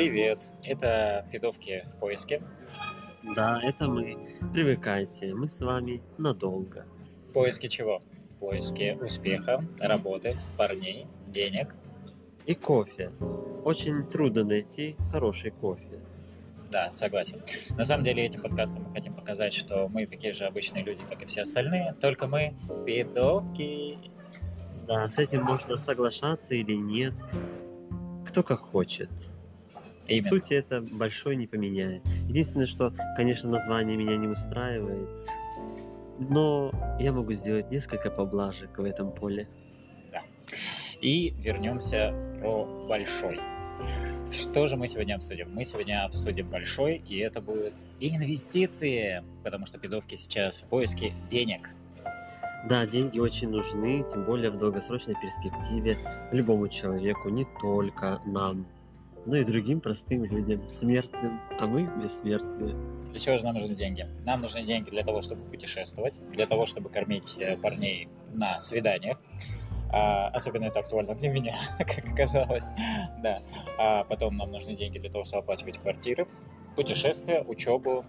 Привет, это Федовки в поиске. Да, это мы. Привыкайте, мы с вами надолго. В поиске чего? В поиске успеха, работы, парней, денег. И кофе. Очень трудно найти хороший кофе. Да, согласен. На самом деле этим подкастом мы хотим показать, что мы такие же обычные люди, как и все остальные, только мы пидовки. Да, с этим можно соглашаться или нет. Кто как хочет. Именно. Сути, это большой не поменяет. Единственное, что, конечно, название меня не устраивает, но я могу сделать несколько поблажек в этом поле. И вернемся про большой. Что же мы сегодня обсудим? Мы сегодня обсудим большой, и это будут инвестиции, потому что пидовки сейчас в поиске денег. Да, деньги очень нужны, тем более в долгосрочной перспективе любому человеку, не только нам, но и другим простым людям, смертным, а мы бессмертные. Для чего же нам нужны деньги? Нам нужны деньги для того, чтобы путешествовать, для того, чтобы кормить э, парней на свиданиях. А, особенно это актуально для меня, как оказалось. Да. А потом нам нужны деньги для того, чтобы оплачивать квартиры, путешествия, учебу,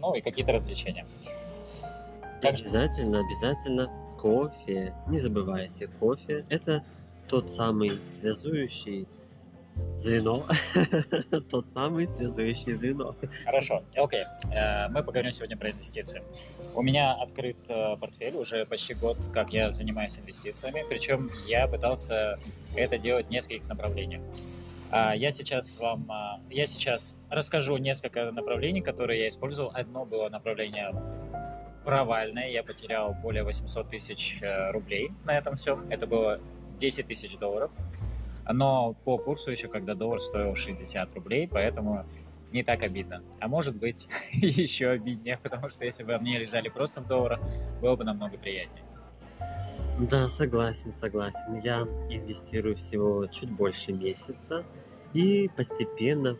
ну и какие-то развлечения. И обязательно, обязательно кофе. Не забывайте, кофе – это тот самый связующий звено. Тот самый связующий звено. Хорошо, окей. Э, Мы поговорим сегодня про инвестиции. У меня открыт э, портфель уже почти год, как я занимаюсь инвестициями. Причем я пытался это делать в нескольких направлениях. А, Я сейчас вам, а, я сейчас расскажу несколько направлений, которые я использовал. Одно было направление провальное, я потерял более 800 тысяч э, рублей на этом всем. Это было 10 тысяч долларов. Но по курсу еще, когда доллар стоил 60 рублей, поэтому не так обидно. А может быть, еще обиднее, потому что если бы мне лежали просто в долларах, было бы намного приятнее. Да, согласен, согласен. Я инвестирую всего чуть больше месяца и постепенно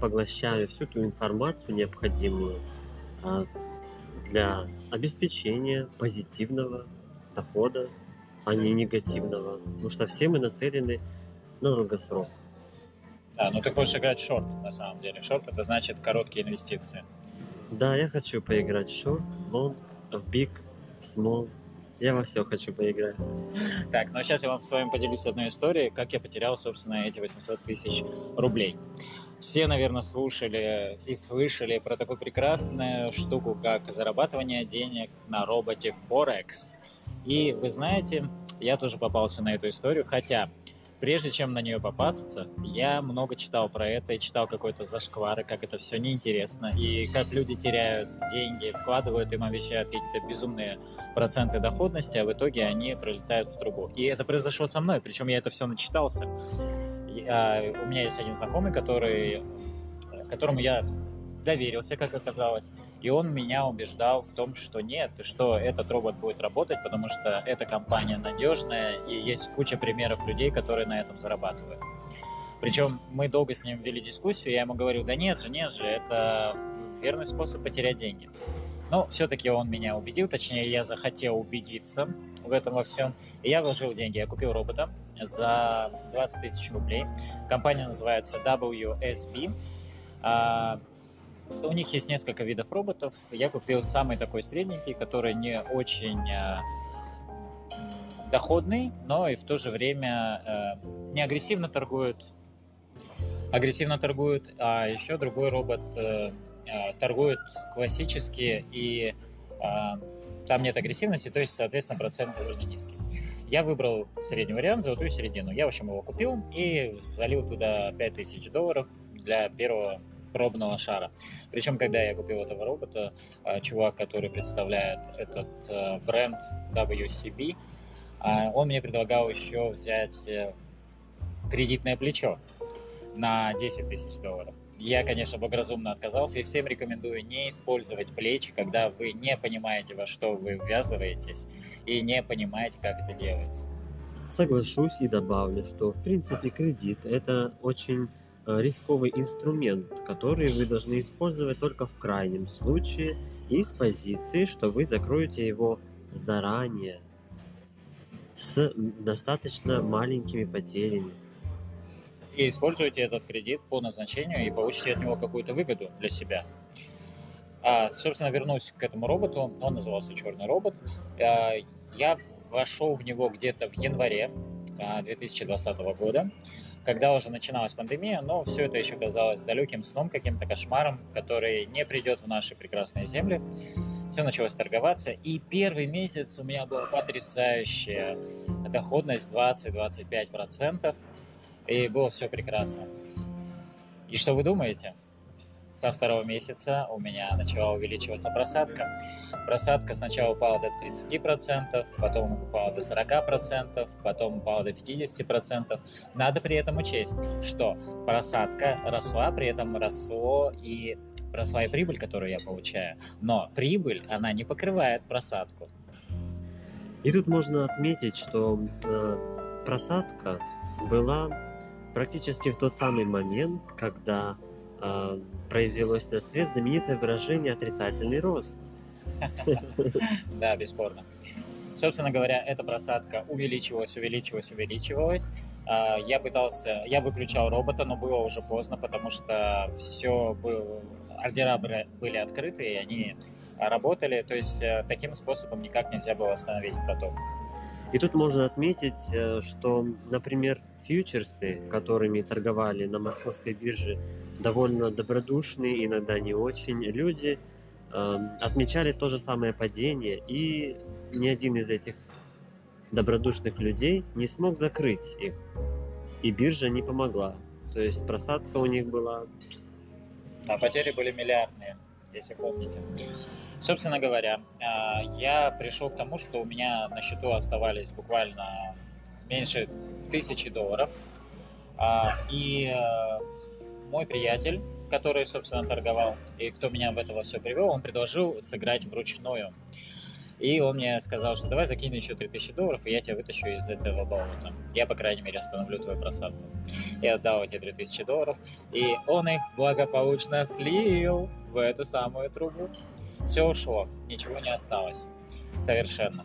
поглощаю всю ту информацию необходимую а, для обеспечения позитивного дохода, а не негативного. Потому что все мы нацелены на долгосрок. Да, ну ты хочешь играть в шорт, на самом деле. Шорт это значит короткие инвестиции. Да, я хочу поиграть в шорт, в лонг, в биг, в смол. Я во все хочу поиграть. Так, ну сейчас я вам с вами поделюсь одной историей, как я потерял, собственно, эти 800 тысяч рублей. Все, наверное, слушали и слышали про такую прекрасную штуку, как зарабатывание денег на роботе Forex. И вы знаете, я тоже попался на эту историю, хотя прежде чем на нее попасться, я много читал про это и читал какой-то зашквар, и как это все неинтересно, и как люди теряют деньги, вкладывают, им обещают какие-то безумные проценты доходности, а в итоге они пролетают в трубу. И это произошло со мной, причем я это все начитался. Я- у меня есть один знакомый, который, которому я доверился, как оказалось, и он меня убеждал в том, что нет, что этот робот будет работать, потому что эта компания надежная, и есть куча примеров людей, которые на этом зарабатывают. Причем мы долго с ним вели дискуссию, я ему говорю, да нет же, нет же, это верный способ потерять деньги. Но все-таки он меня убедил, точнее, я захотел убедиться в этом во всем. И я вложил деньги, я купил робота за 20 тысяч рублей. Компания называется WSB. У них есть несколько видов роботов. Я купил самый такой средненький, который не очень м, доходный, но и в то же время э, не агрессивно торгует. Агрессивно торгует, а еще другой робот э, э, торгует классически и а, там нет агрессивности, то есть, соответственно, процент довольно низкий. Я выбрал средний вариант, золотую середину. Я, в общем, его купил и залил туда 5000 долларов для первого пробного шара. Причем, когда я купил этого робота, а, чувак, который представляет этот э, бренд WCB, а, он мне предлагал еще взять э, кредитное плечо на 10 тысяч долларов. Я, конечно, благоразумно отказался и всем рекомендую не использовать плечи, когда вы не понимаете, во что вы ввязываетесь и не понимаете, как это делается. Соглашусь и добавлю, что в принципе кредит это очень рисковый инструмент, который вы должны использовать только в крайнем случае и с позиции, что вы закроете его заранее с достаточно маленькими потерями. и используете этот кредит по назначению и получите от него какую-то выгоду для себя. А, собственно, вернусь к этому роботу. Он назывался «Черный робот». А, я вошел в него где-то в январе 2020 а, года, когда уже начиналась пандемия, но все это еще казалось далеким сном, каким-то кошмаром, который не придет в наши прекрасные земли. Все началось торговаться, и первый месяц у меня была потрясающая доходность 20-25%, и было все прекрасно. И что вы думаете? Со второго месяца у меня начала увеличиваться просадка. Просадка сначала упала до 30%, потом упала до 40%, потом упала до 50%. Надо при этом учесть, что просадка росла, при этом росло и росла и прибыль, которую я получаю. Но прибыль, она не покрывает просадку. И тут можно отметить, что э, просадка была практически в тот самый момент, когда э, произвелось на свет знаменитое выражение «отрицательный рост». Да, бесспорно. Собственно говоря, эта просадка увеличивалась, увеличивалась, увеличивалась. А, я пытался, я выключал робота, но было уже поздно, потому что все было, ордера были открыты, и они работали. То есть э, таким способом никак нельзя было остановить поток. И тут можно отметить, э, что, например, фьючерсы, которыми торговали на московской бирже довольно добродушные, иногда не очень люди, эм, отмечали то же самое падение, и ни один из этих добродушных людей не смог закрыть их. И биржа не помогла. То есть просадка у них была... А потери были миллиардные, если помните. Собственно говоря, а, я пришел к тому, что у меня на счету оставались буквально меньше тысячи долларов. А, и э, мой приятель, который, собственно, торговал, и кто меня в это все привел, он предложил сыграть вручную. И он мне сказал, что давай закинь еще 3000 долларов, и я тебя вытащу из этого болота. Я, по крайней мере, остановлю твою просадку. Я отдал эти 3000 долларов, и он их благополучно слил в эту самую трубу. Все ушло, ничего не осталось. Совершенно.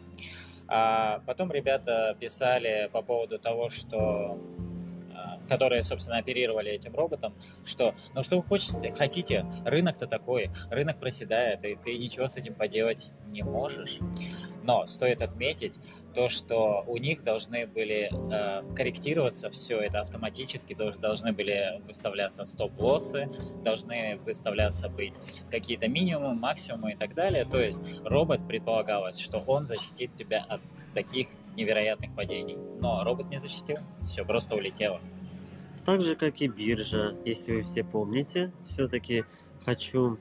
А потом ребята писали по поводу того, что которые, собственно, оперировали этим роботом, что, ну что вы хотите, хотите, рынок-то такой, рынок проседает, и ты ничего с этим поделать не можешь. Но стоит отметить то, что у них должны были э, корректироваться все это автоматически, должны были выставляться стоп-лоссы, должны выставляться быть какие-то минимумы, максимумы и так далее. То есть робот предполагалось, что он защитит тебя от таких невероятных падений. Но робот не защитил, все просто улетело. Так же, как и биржа, если вы все помните, все-таки хочу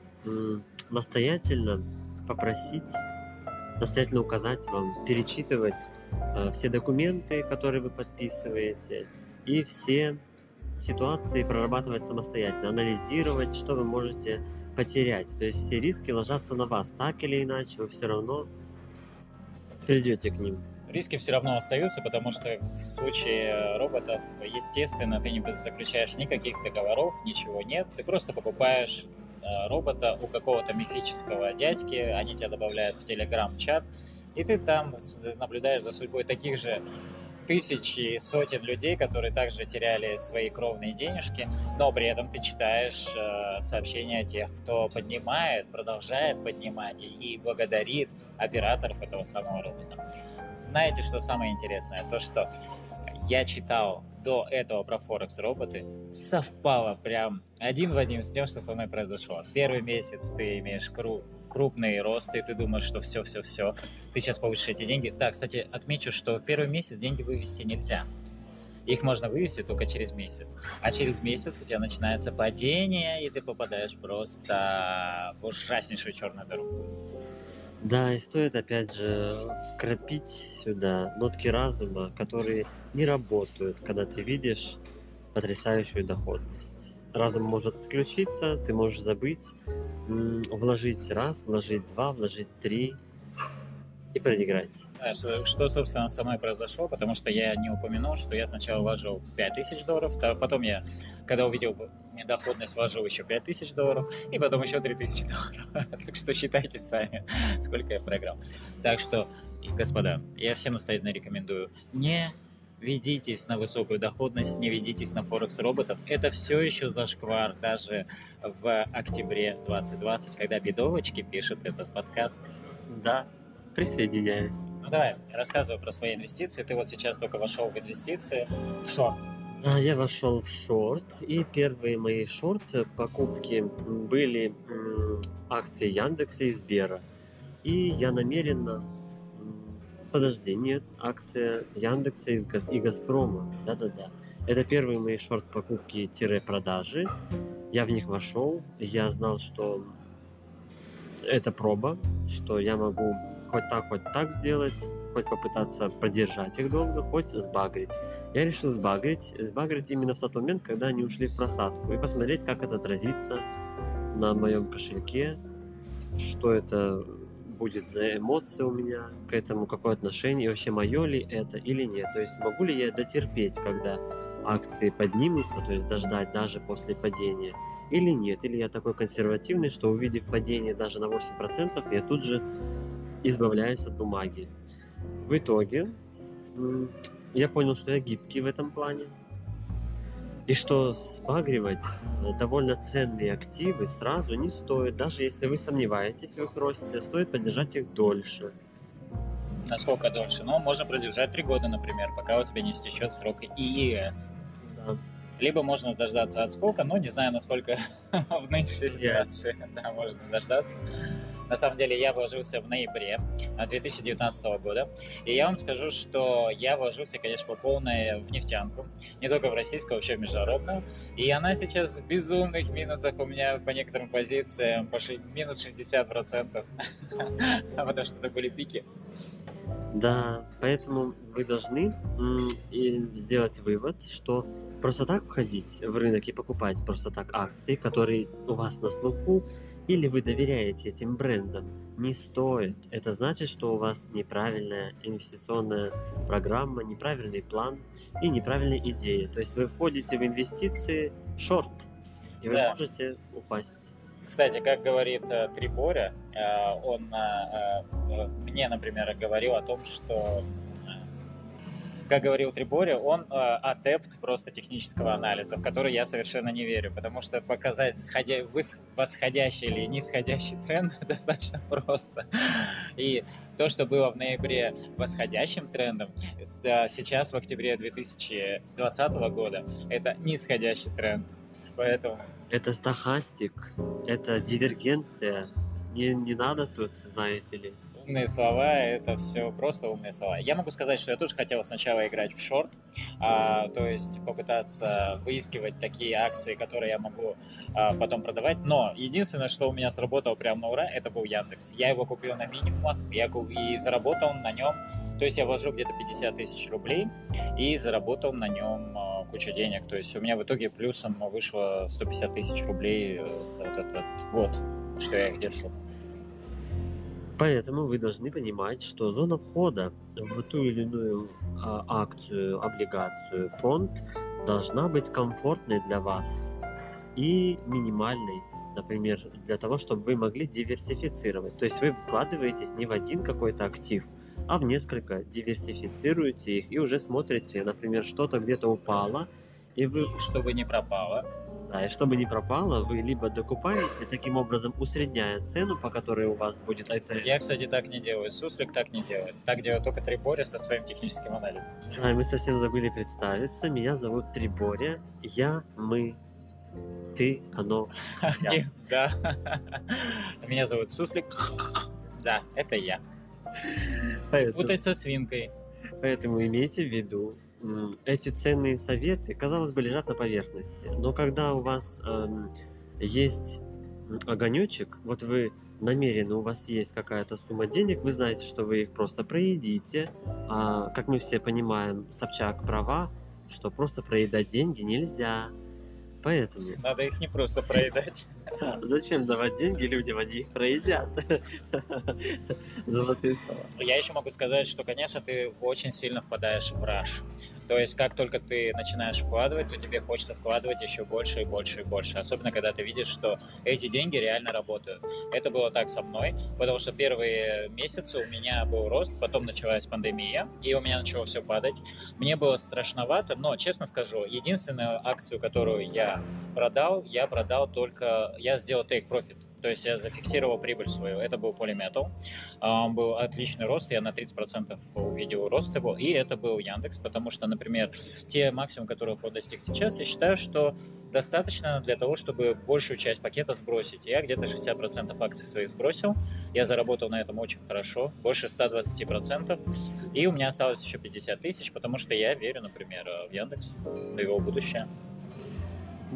настоятельно попросить настоятельно указать вам перечитывать э, все документы, которые вы подписываете, и все ситуации прорабатывать самостоятельно, анализировать, что вы можете потерять. То есть все риски ложатся на вас, так или иначе, вы все равно придете к ним. Риски все равно остаются, потому что в случае роботов, естественно, ты не заключаешь никаких договоров, ничего нет, ты просто покупаешь Э, робота у какого-то мифического дядьки, они тебя добавляют в телеграм-чат, и ты там наблюдаешь за судьбой таких же тысячи, сотен людей, которые также теряли свои кровные денежки, но при этом ты читаешь э, сообщения тех, кто поднимает, продолжает поднимать и благодарит операторов этого самого робота. Знаете, что самое интересное? То, что я читал до этого про Форекс роботы, совпало прям один в один с тем, что со мной произошло. Первый месяц ты имеешь кру крупные росты, ты думаешь, что все-все-все, ты сейчас получишь эти деньги. Да, кстати, отмечу, что первый месяц деньги вывести нельзя. Их можно вывести только через месяц. А через месяц у тебя начинается падение, и ты попадаешь просто в ужаснейшую черную дыру. Да, и стоит опять же вкрапить сюда нотки разума, которые не работают, когда ты видишь потрясающую доходность. Разум может отключиться, ты можешь забыть, вложить раз, вложить два, вложить три, и проиграть. Что, что, собственно, со мной произошло, потому что я не упомянул, что я сначала вложил 5000 долларов, потом я, когда увидел недоходность, вложил еще 5000 долларов, и потом еще 3000 долларов. так что считайте сами, сколько я проиграл. Так что, господа, я всем настоятельно рекомендую не ведитесь на высокую доходность, не ведитесь на Форекс роботов. Это все еще зашквар даже в октябре 2020, когда Бедовочки пишет этот подкаст. Да, присоединяюсь. Ну давай, рассказывай про свои инвестиции. Ты вот сейчас только вошел в инвестиции в шорт. А, Я вошел в шорт, и первые мои шорт покупки были акции Яндекса и Сбера. И я намеренно... Подожди, нет, акция Яндекса и Газ- и Газпрома. Да-да-да. Это первые мои шорт покупки-продажи. Я в них вошел. Я знал, что это проба, что я могу хоть так, хоть так сделать, хоть попытаться продержать их долго, хоть сбагрить. Я решил сбагрить, сбагрить именно в тот момент, когда они ушли в просадку, и посмотреть, как это отразится на моем кошельке, что это будет за эмоции у меня к этому, какое отношение, и вообще мое ли это или нет. То есть могу ли я дотерпеть, когда акции поднимутся, то есть дождать даже после падения, или нет. Или я такой консервативный, что увидев падение даже на 8%, я тут же избавляюсь от бумаги. В итоге я понял, что я гибкий в этом плане. И что сбагривать э, довольно ценные активы сразу не стоит. Даже если вы сомневаетесь в их росте, стоит поддержать их дольше. Насколько дольше? Ну, можно продержать три года, например, пока у тебя не истечет срок ИИС. Да. Либо можно дождаться отскока, но не знаю, насколько в нынешней ситуации да, можно дождаться. На самом деле я вложился в ноябре 2019 года, и я вам скажу, что я вложился, конечно, по полной в нефтянку, не только в российскую, вообще в международную, и она сейчас в безумных минусах у меня по некоторым позициям, по минус 60%, потому что это были пики. Да, поэтому вы должны сделать вывод, что просто так входить в рынок и покупать просто так акции, которые у вас на слуху, или вы доверяете этим брендам, не стоит. Это значит, что у вас неправильная инвестиционная программа, неправильный план и неправильная идея. То есть вы входите в инвестиции в шорт, и вы Да. можете упасть. Кстати, как говорит э, Триборя, э, он э, мне, например, говорил о том, что как говорил Триборя, он э, адепт просто технического анализа, в который я совершенно не верю, потому что показать сходя... восходящий или нисходящий тренд достаточно просто. И то, что было в ноябре восходящим трендом, э, сейчас в октябре 2020 года это нисходящий тренд. Поэтому Это стахастик, это дивергенция. Не, не надо тут, знаете ли. Умные слова, это все просто умные слова. Я могу сказать, что я тоже хотел сначала играть в шорт, а, то есть попытаться выискивать такие акции, которые я могу а, потом продавать. Но единственное, что у меня сработало прямо на ура, это был Яндекс. Я его купил на минимумах, я и заработал на нем. То есть я вложил где-то 50 тысяч рублей и заработал на нем а, кучу денег. То есть у меня в итоге плюсом вышло 150 тысяч рублей э, за вот этот год, что я их держу. Поэтому вы должны понимать, что зона входа в ту или иную а, акцию, облигацию, фонд должна быть комфортной для вас и минимальной, например, для того, чтобы вы могли диверсифицировать. То есть вы вкладываетесь не в один какой-то актив, а в несколько, диверсифицируете их и уже смотрите, например, что-то где-то упало, и вы Чтобы не пропало. Да, и чтобы не пропало, вы либо докупаете, таким образом усредняя цену, по которой у вас будет это... Я, кстати, так не делаю. Суслик так не делает. Так делает только Трибори со своим техническим анализом. А, мы совсем забыли представиться. Меня зовут Триборя. Я, мы, ты, оно. Я. Да. Меня зовут Суслик. Да, это я. Поэтому, Путать со свинкой. поэтому имейте в виду, эти ценные советы, казалось бы, лежат на поверхности. Но когда у вас эм, есть огонечек, вот вы намерены, у вас есть какая-то сумма денег, вы знаете, что вы их просто проедите. А, как мы все понимаем, Собчак права, что просто проедать деньги нельзя. Поэтому Надо их не просто проедать. зачем давать деньги людям, они их проедят. Золотые слова. Я еще могу сказать, что, конечно, ты очень сильно впадаешь в раш. То есть, как только ты начинаешь вкладывать, то тебе хочется вкладывать еще больше и больше и больше. Особенно, когда ты видишь, что эти деньги реально работают. Это было так со мной, потому что первые месяцы у меня был рост, потом началась пандемия, и у меня начало все падать. Мне было страшновато, но, честно скажу, единственную акцию, которую я продал, я продал только... Я сделал take profit то есть я зафиксировал прибыль свою. Это был Polymetal. Он был отличный рост, я на 30% увидел рост его. И это был Яндекс, потому что, например, те максимумы, которых он достиг сейчас, я считаю, что достаточно для того, чтобы большую часть пакета сбросить. Я где-то 60% акций своих сбросил. Я заработал на этом очень хорошо, больше 120%. И у меня осталось еще 50 тысяч, потому что я верю, например, в Яндекс, в его будущее.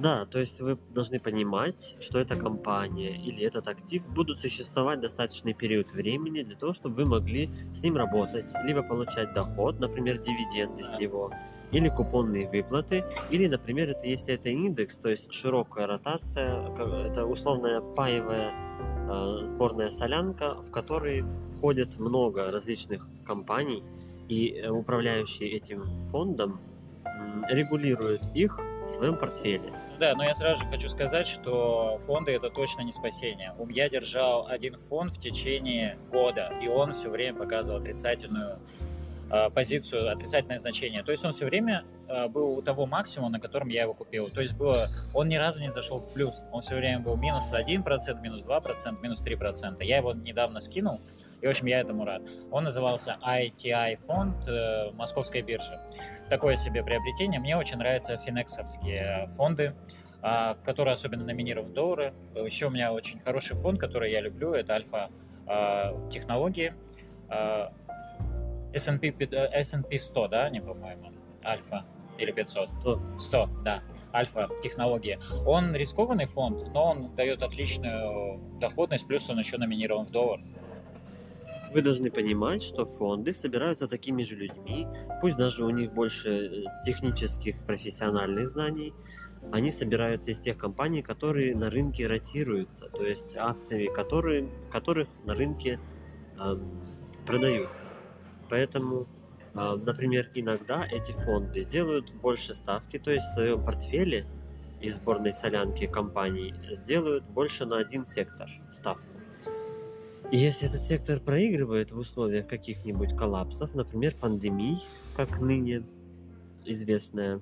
Да, то есть вы должны понимать, что эта компания или этот актив будут существовать достаточный период времени для того, чтобы вы могли с ним работать, либо получать доход, например, дивиденды с него, или купонные выплаты, или, например, это если это индекс, то есть широкая ротация, это условная паевая э, сборная солянка, в которой входит много различных компаний, и э, управляющие этим фондом регулируют их в своем портфеле. Да, но я сразу же хочу сказать, что фонды это точно не спасение. Я держал один фонд в течение года, и он все время показывал отрицательную позицию, отрицательное значение. То есть он все время э, был у того максимума, на котором я его купил. То есть было, он ни разу не зашел в плюс. Он все время был минус 1%, минус 2%, минус 3%. Я его недавно скинул, и, в общем, я этому рад. Он назывался ITI фонд э, Московской биржи. Такое себе приобретение. Мне очень нравятся финексовские фонды который особенно номинирован в доллары. Еще у меня очень хороший фонд, который я люблю, это альфа-технологии. S&P, S&P 100, да, не по-моему, Альфа или 500? 100. 100, да. Альфа технология. Он рискованный фонд, но он дает отличную доходность, плюс он еще номинирован в доллар. Вы должны понимать, что фонды собираются такими же людьми, пусть даже у них больше э, технических профессиональных знаний, они собираются из тех компаний, которые на рынке ротируются, то есть акциями которые, которых на рынке эм, продаются. Поэтому, а, например, иногда эти фонды делают больше ставки, то есть в своем портфеле из сборной солянки компаний делают больше на один сектор ставку. И если этот сектор проигрывает в условиях каких-нибудь коллапсов, например, пандемий, как ныне известная.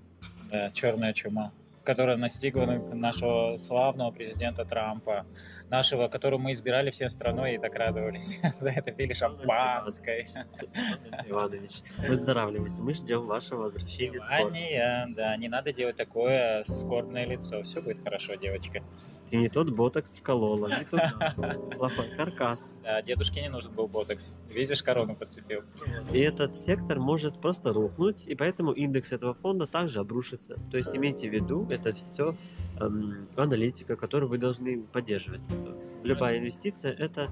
Да, черная чума которая настигла нашего славного президента Трампа, нашего, которого мы избирали всей страной и так радовались. За это пили шампанское. Иванович, выздоравливайте. Мы ждем вашего возвращения Внимание, да, не надо делать такое скорбное лицо. Все будет хорошо, девочка. Ты не тот ботокс вколола, не. Плохой каркас. Да, дедушке не нужен был ботокс. Видишь, корону подцепил. И этот сектор может просто рухнуть, и поэтому индекс этого фонда также обрушится. То есть имейте в виду, это все эм, аналитика, которую вы должны поддерживать. Любая инвестиция это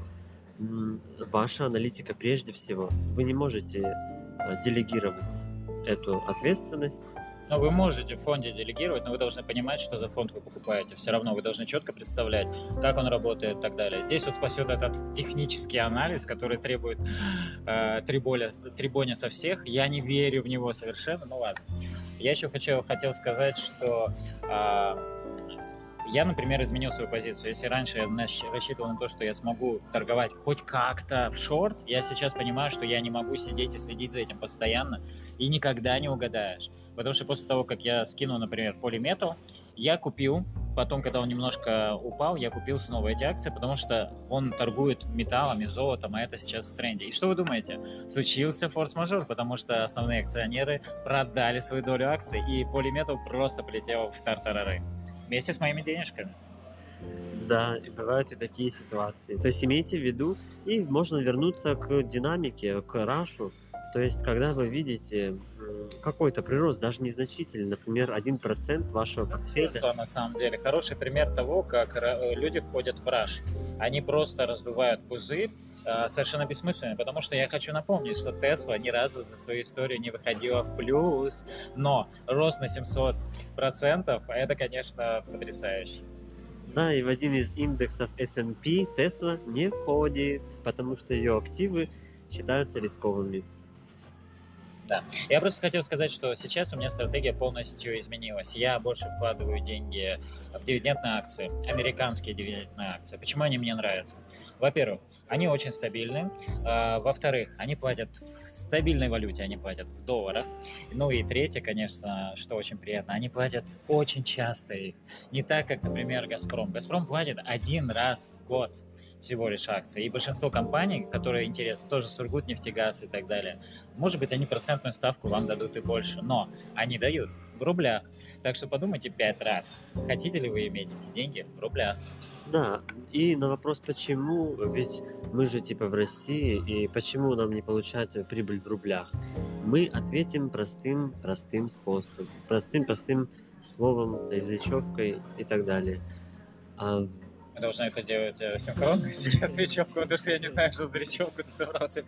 ваша аналитика прежде всего. Вы не можете э, делегировать эту ответственность но вы можете в фонде делегировать, но вы должны понимать, что за фонд вы покупаете. Все равно вы должны четко представлять, как он работает и так далее. Здесь вот спасет этот технический анализ, который требует э, триболя, трибоня со всех. Я не верю в него совершенно, ну ладно. Я еще хочу, хотел сказать, что э, я, например, изменил свою позицию. Если раньше я рассчитывал на то, что я смогу торговать хоть как-то в шорт, я сейчас понимаю, что я не могу сидеть и следить за этим постоянно, и никогда не угадаешь. Потому что после того, как я скинул, например, полиметал, я купил, потом, когда он немножко упал, я купил снова эти акции, потому что он торгует металлами, золотом, а это сейчас в тренде. И что вы думаете? Случился форс-мажор, потому что основные акционеры продали свою долю акций, и полиметал просто полетел в тартарары вместе с моими денежками. Да, и бывают и такие ситуации. То есть имейте в виду, и можно вернуться к динамике, к рашу. То есть, когда вы видите какой-то прирост, даже незначительный, например, 1% вашего портфеля. Это на самом деле хороший пример того, как люди входят в раш. Они просто раздувают пузырь, а, совершенно бессмысленно, потому что я хочу напомнить, что Тесла ни разу за свою историю не выходила в плюс, но рост на 700% это, конечно, потрясающе. Да, и в один из индексов S&P Tesla не входит, потому что ее активы считаются рискованными. Да. Я просто хотел сказать, что сейчас у меня стратегия полностью изменилась. Я больше вкладываю деньги в дивидендные акции, американские дивидендные акции. Почему они мне нравятся? Во-первых, они очень стабильны. А, во-вторых, они платят в стабильной валюте, они платят в долларах. Ну и третье, конечно, что очень приятно, они платят очень часто. Не так, как, например, Газпром. Газпром платит один раз в год всего лишь акций. И большинство компаний, которые интересны, тоже Сургутнефтегаз и так далее, может быть, они процентную ставку вам дадут и больше, но они дают в рублях. Так что подумайте пять раз, хотите ли вы иметь эти деньги в рублях. Да, и на вопрос почему, ведь мы же типа в России, и почему нам не получать прибыль в рублях, мы ответим простым, простым способом, простым, простым словом, язычевкой и так далее. А мы должны это делать э, синхронно сейчас речевку, потому что я не знаю, что за речевку ты собрался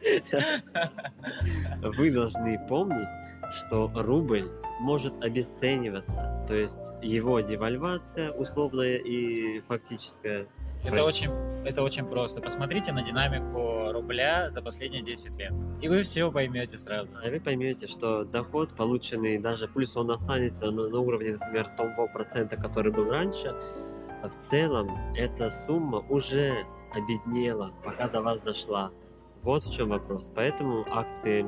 Вы должны помнить, что рубль может обесцениваться, то есть его девальвация условная и фактическая. Это очень, это очень просто. Посмотрите на динамику рубля за последние 10 лет, и вы все поймете сразу. А вы поймете, что доход, полученный даже, плюс он останется на, на уровне, например, того процента, который был раньше, в целом эта сумма уже обеднела, пока до вас дошла. Вот в чем вопрос. Поэтому акции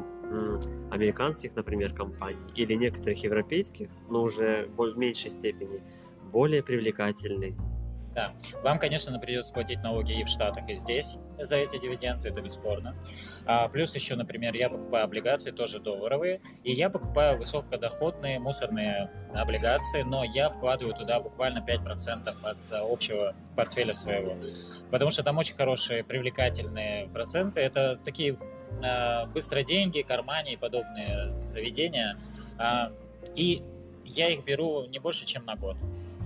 американских, например, компаний или некоторых европейских, но уже в меньшей степени, более привлекательны да, вам, конечно, придется платить налоги и в Штатах, и здесь за эти дивиденды, это бесспорно. А, плюс еще, например, я покупаю облигации, тоже долларовые, и я покупаю высокодоходные мусорные облигации, но я вкладываю туда буквально 5% от общего портфеля своего. Потому что там очень хорошие, привлекательные проценты. Это такие а, быстро деньги, кармане и подобные заведения. А, и я их беру не больше, чем на год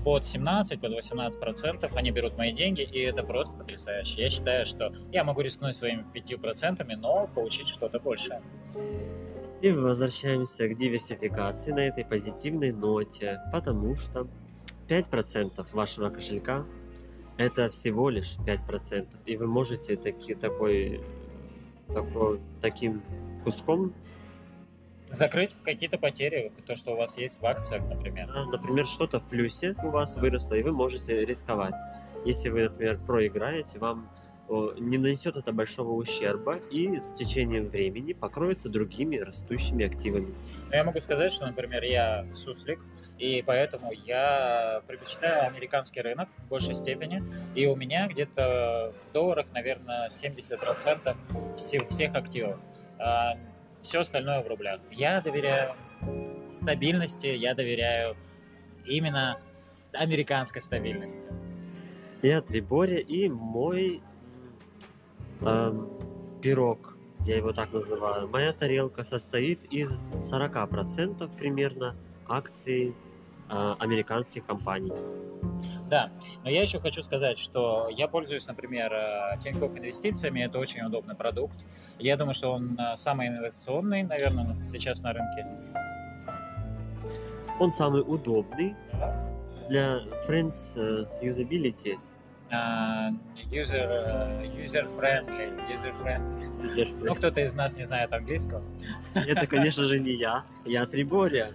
под 17, под 18 процентов они берут мои деньги, и это просто потрясающе. Я считаю, что я могу рискнуть своими 5 процентами, но получить что-то большее. И возвращаемся к диверсификации на этой позитивной ноте, потому что 5% вашего кошелька это всего лишь 5%, и вы можете таки, такой, такой, таким куском закрыть какие-то потери, то, что у вас есть в акциях, например. например, что-то в плюсе у вас выросло, и вы можете рисковать. Если вы, например, проиграете, вам не нанесет это большого ущерба и с течением времени покроется другими растущими активами. Но я могу сказать, что, например, я суслик, и поэтому я предпочитаю американский рынок в большей степени, и у меня где-то в долларах, наверное, 70% всех, всех активов. Все остальное в рублях. Я доверяю стабильности, я доверяю именно американской стабильности. Я Трибори и мой эм, пирог, я его так называю, моя тарелка состоит из 40% примерно акций э, американских компаний. Да, но я еще хочу сказать, что я пользуюсь, например, э, Тинькофф инвестициями, это очень удобный продукт. Я думаю, что он э, самый инновационный, наверное, сейчас на рынке. Он самый удобный для Friends э, Usability. Uh, user, user friendly, user friendly. User friendly. Ну, кто-то из нас не знает английского. Это, конечно же, не я. Я Трибория.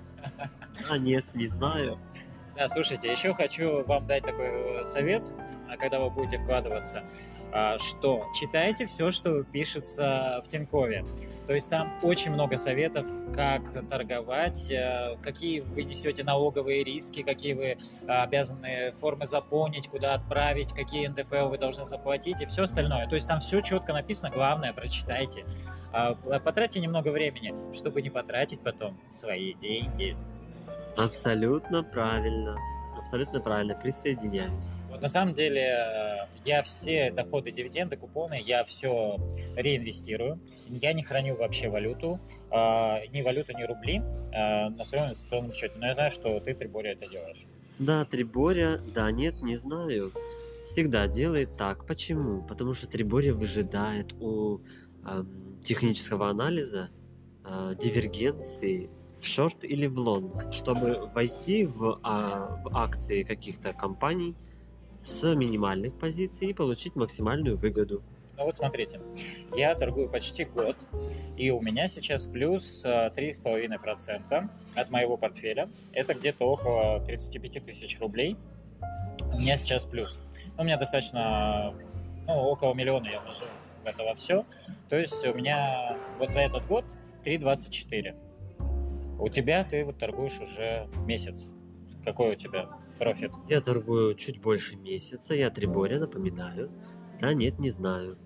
А нет, не знаю. Да, слушайте, еще хочу вам дать такой э, совет, когда вы будете вкладываться, а, что читайте все, что пишется в Тинькове. То есть там очень много советов, как торговать, э, какие вы несете налоговые риски, какие вы обязаны формы заполнить, куда отправить, какие НДФЛ вы должны заплатить и все остальное. То есть там все четко написано, главное, прочитайте. А, потратьте немного времени, чтобы не потратить потом свои деньги. Абсолютно правильно. Абсолютно правильно. Присоединяюсь. Вот на самом деле э, я все доходы, дивиденды, купоны, я все реинвестирую. Я не храню вообще валюту, э, ни валюту, ни рубли э, на своем инвестиционном счете. Но я знаю, что ты, Триборя, это делаешь. Да, Триборя, да, нет, не знаю. Всегда делает так. Почему? Потому что Триборя выжидает у э, технического анализа э, дивергенции шорт или в лонг, чтобы войти в, а, в акции каких-то компаний с минимальных позиций и получить максимальную выгоду. Ну вот смотрите, я торгую почти год, и у меня сейчас плюс э, 3,5% от моего портфеля. Это где-то около 35 тысяч рублей. У меня сейчас плюс. У меня достаточно, ну, около миллиона я вложил в это во все. То есть у меня вот за этот год 3,24. У тебя ты вот торгуешь уже месяц. Какой у тебя профит? Я торгую чуть больше месяца. Я Триборя, напоминаю. Да, нет, не знаю.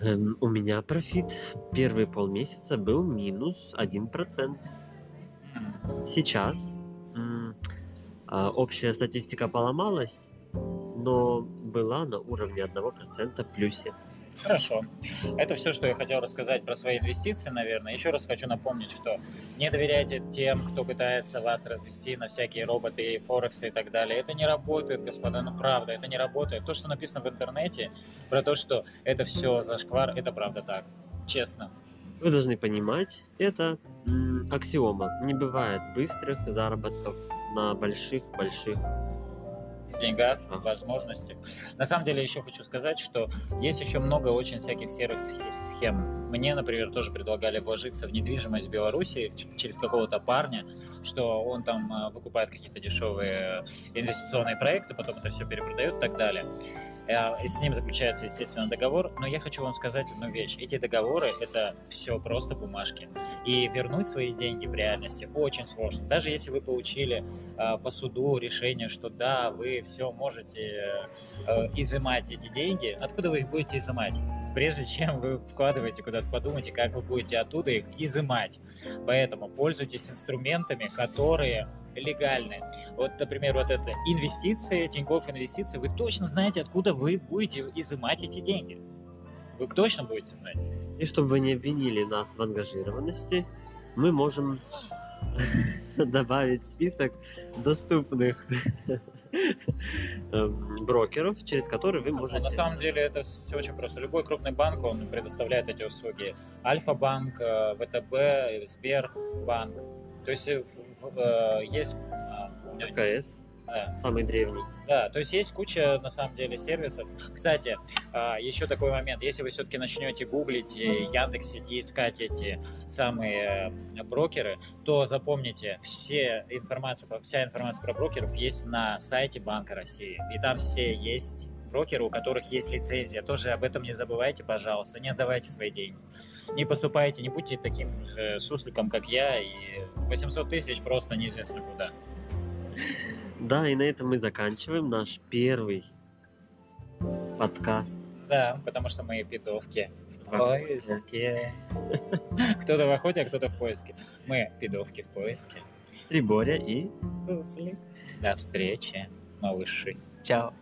Эм, у меня профит первые полмесяца был минус 1%. М, Сейчас м, а, общая статистика поломалась, но была на уровне 1% плюсе. Хорошо. Это все, что я хотел рассказать про свои инвестиции, наверное. Еще раз хочу напомнить, что не доверяйте тем, кто пытается вас развести на всякие роботы и форексы и так далее. Это не работает, господа, ну правда, это не работает. То, что написано в интернете про то, что это все зашквар, это правда так. Честно. Вы должны понимать, это аксиома. Не бывает быстрых заработков на больших-больших. Деньгах, Ага. возможности. На самом деле еще хочу сказать, что есть еще много очень всяких серых сх- схем. Мне, например, тоже предлагали вложиться в недвижимость в Беларуси через какого-то парня, что он там э, выкупает какие-то дешевые инвестиционные проекты, потом это все перепродает и так далее. Э, И с ним заключается, естественно, договор. Но я хочу вам сказать одну вещь. Эти договоры — это все просто бумажки. И вернуть свои деньги в реальности очень сложно. Даже если вы получили э, по суду решение, что да, вы все можете э, изымать эти деньги, откуда вы их будете изымать? Прежде чем вы вкладываете куда-то, подумайте, как вы будете оттуда их изымать. Поэтому пользуйтесь инструментами, которые легальны. Вот, например, вот это инвестиции, Тинькофф инвестиции, вы точно знаете, откуда вы будете изымать эти деньги. Вы точно будете знать. И чтобы вы не обвинили нас в ангажированности, мы можем добавить список доступных брокеров, через которые вы можете... на самом деле это все очень просто. Любой крупный банк, он предоставляет эти услуги. Альфа-банк, э, ВТБ, Сбербанк. То есть э, э, есть... э, КС, да, самый древний. да, то есть есть куча, на самом деле, сервисов. Кстати, а, еще такой момент. Если вы все-таки начнете гуглить Яндексить и искать эти самые э, брокеры, то запомните, все информация, вся информация про брокеров есть на сайте Банка России. И там все есть брокеры, у которых есть лицензия. Тоже об этом не забывайте, пожалуйста. Не отдавайте свои деньги. Не поступайте, не будьте таким же сусликом, как я, и 800 тысяч просто неизвестно куда. Да, и на этом мы заканчиваем наш первый подкаст. Да, потому что мы пидовки в поиске. Кто-то в охоте, а кто-то в поиске. Мы пидовки в поиске. Триборя и Суслик. До встречи, малыши. Чао.